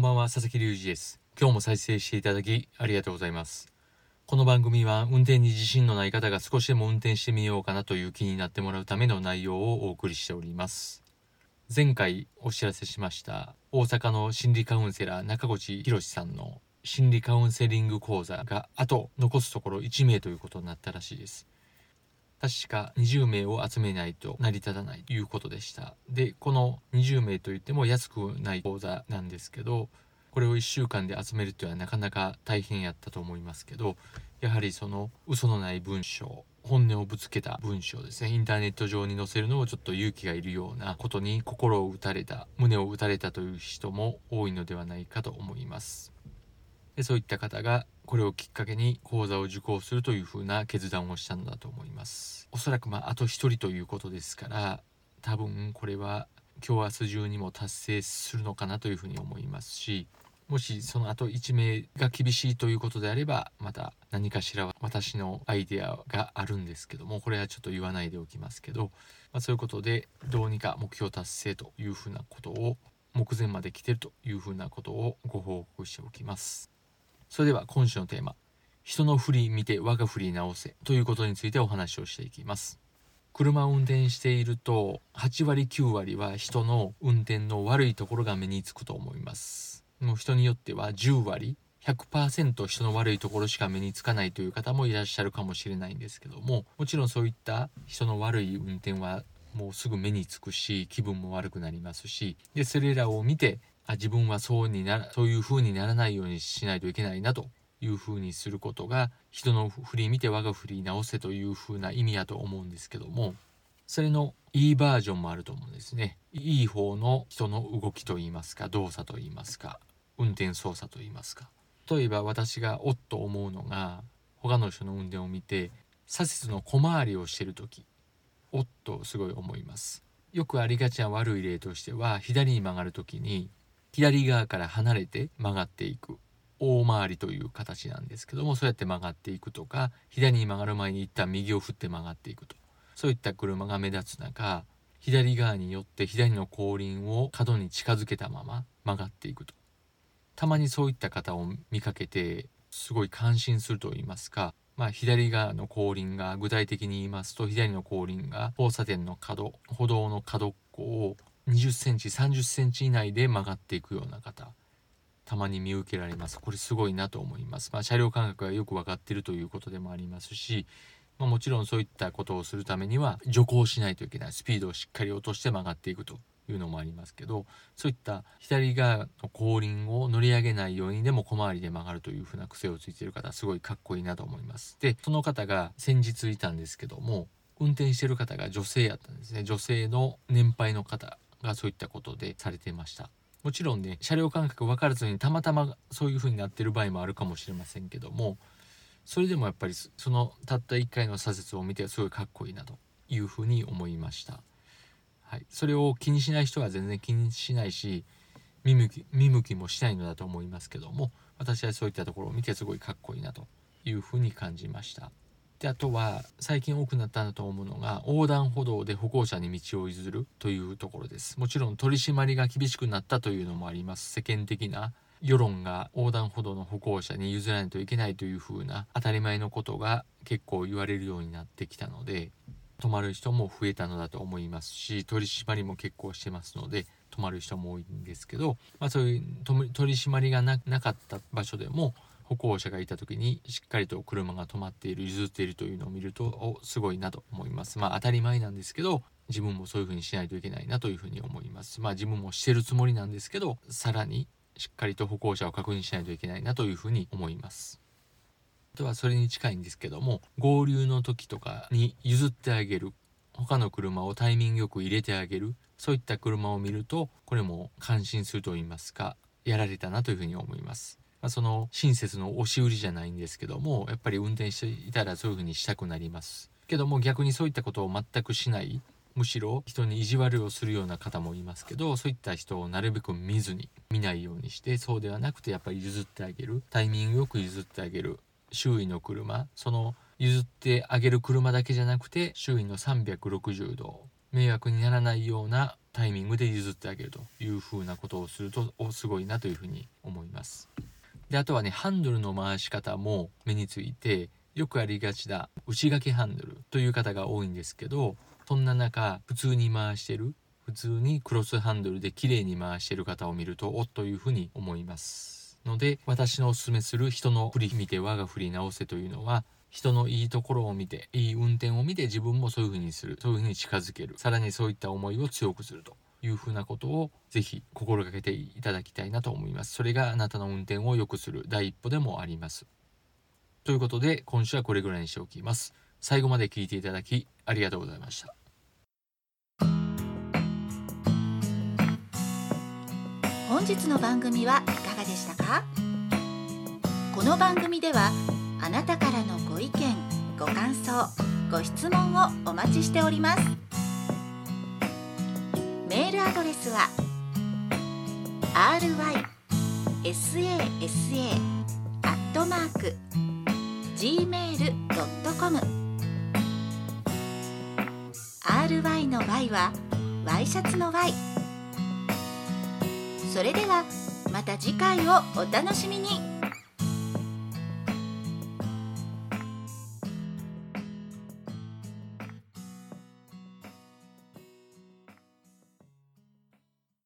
んばんは、佐々木隆二です。今日も再生していただきありがとうございます。この番組は運転に自信のない方が少しでも運転してみようかなという気になってもらうための内容をお送りしております。前回お知らせしました大阪の心理カウンセラー中越博さんの心理カウンセリング講座があと残すところ1名ということになったらしいです。確か20名を集めないと成り立たないということでした。で、この20名といっても安くない講座なんですけど、これを1週間で集めるというのはなかなか大変やったと思いますけど、やはりその嘘のない文章、本音をぶつけた文章ですね、インターネット上に載せるのをちょっと勇気がいるようなことに心を打たれた、胸を打たれたという人も多いのではないかと思います。でそういった方がこれをきっかけに講座を受講するというふうな決断をしたのだと思いますおそらくまああと一人ということですから多分これは今日明日中にも達成するのかなというふうに思いますしもしその後1名が厳しいということであればまた何かしら私のアイデアがあるんですけどもこれはちょっと言わないでおきますけど、まあ、そういうことでどうにか目標達成というふうなことを目前まで来てるというふうなことをご報告しておきます。それでは今週のテーマ「人の振り見て我が振り直せ」ということについてお話をしていきます。車を運転していると8割9割は人の運転の悪いところが目につくと思います。もう人によっては10割100%人の悪いところしか目につかないという方もいらっしゃるかもしれないんですけどももちろんそういった人の悪い運転はもうすぐ目につくし気分も悪くなりますしでそれらを見て自分はそうにならそういう風にならないようにしないといけないなという風にすることが人の振り見て我が振り直せという風な意味やと思うんですけどもそれのいいバージョンもあると思うんですね。いい方の人の動きといいますか動作といいますか運転操作といいますか。例えば私がおっと思うのが他の人の運転を見て左折の小回りをしてる時おっとすごい思います。よくありがちな悪い例としては左に曲がる時に左側から離れて曲がっていく。大回りという形なんですけどもそうやって曲がっていくとか左に曲がる前に一旦右を振って曲がっていくと。そういった車が目立つ中左側によって左の後輪を角に近づけたまま曲がっていくと。たまにそういった方を見かけてすごい感心すると言いますかまあ、左側の後輪が具体的に言いますと左の後輪が交差点の角歩道の角っこを20センチ30センチ以内で曲がっていくような方たまに見受けられます。これすごいなと思います、まあ、車両感覚がよく分かっているということでもありますし、まあ、もちろんそういったことをするためには徐行しないといけない。スピードをしっかり落として曲がっていくというのもありますけどそういった左側の後輪を乗り上げないようにでも小回りで曲がるというふうな癖をついている方すごいかっこいいなと思います。でその方が先日いたんですけども運転してる方が女性やったんですね。女性の年配の方がそういったことでされてました。もちろんね車両感覚分からずにたまたまそういう風になってる場合もあるかもしれませんけどもそれでもやっぱりそのたった1回の左折を見てすごいかっこいいなという風に思いました。はい、それを気にしない人は全然気にしないし見向き見向きもしないのだと思いますけども私はそういったところを見てすごいかっこいいなというふうに感じました。であとは最近多くなったなと思うのが横断歩道で歩行者に道を譲るというところです。もちろん取り締まりが厳しくなったというのもあります。世間的な世論が横断歩道の歩行者に譲らないといけないというふうな当たり前のことが結構言われるようになってきたので泊まる人も増えたのだと思いますし取り締まりも結構してますので泊まる人も多いんですけど、まあ、そういう取り締まりがなかった場所でも歩行者がいた時にしっかりと車が止まっている譲っているというのを見るとおすごいなと思います。まあ当たり前なんですけど自分もそういうふうにしないといけないなというふうに思います。まあ自分もしてるつもりなんですけどさらにしっかりと歩行者を確認しないといけないなというふうに思います。あとはそれに近いんですけども合流の時とかに譲ってあげる他の車をタイミングよく入れてあげるそういった車を見るとこれも感心すると言いますかやられたなというふうに思います。まあ、その親切の押し売りじゃないんですけどもやっぱり運転していたらそういうふうにしたくなりますけども逆にそういったことを全くしないむしろ人に意地悪をするような方もいますけどそういった人をなるべく見ずに見ないようにしてそうではなくてやっぱり譲ってあげるタイミングよく譲ってあげる周囲の車その譲ってあげる車だけじゃなくて周囲の360度迷惑にならないようなタイミングで譲ってあげるというふうなことをするとすごいなというふうに思います。であとはねハンドルの回し方も目についてよくありがちだ。内掛けハンドルという方が多いんですけどそんな中普通に回してる普通にクロスハンドルで綺麗に回してる方を見るとおっというふうに思いますので私のおすすめする人の振り見て我が振り直せというのは人のいいところを見ていい運転を見て自分もそういうふうにするそういうふうに近づけるさらにそういった思いを強くすると。いうふうなことをぜひ心がけていただきたいなと思います。それがあなたの運転を良くする第一歩でもあります。ということで今週はこれぐらいにしておきます。最後まで聞いていただきありがとうございました。本日の番組はいかがでしたか？この番組ではあなたからのご意見ご感想ご質問をお待ちしております。メールアドレスは rysasa.gmail.com ry の y はワイシャツの y それではまた次回をお楽しみに。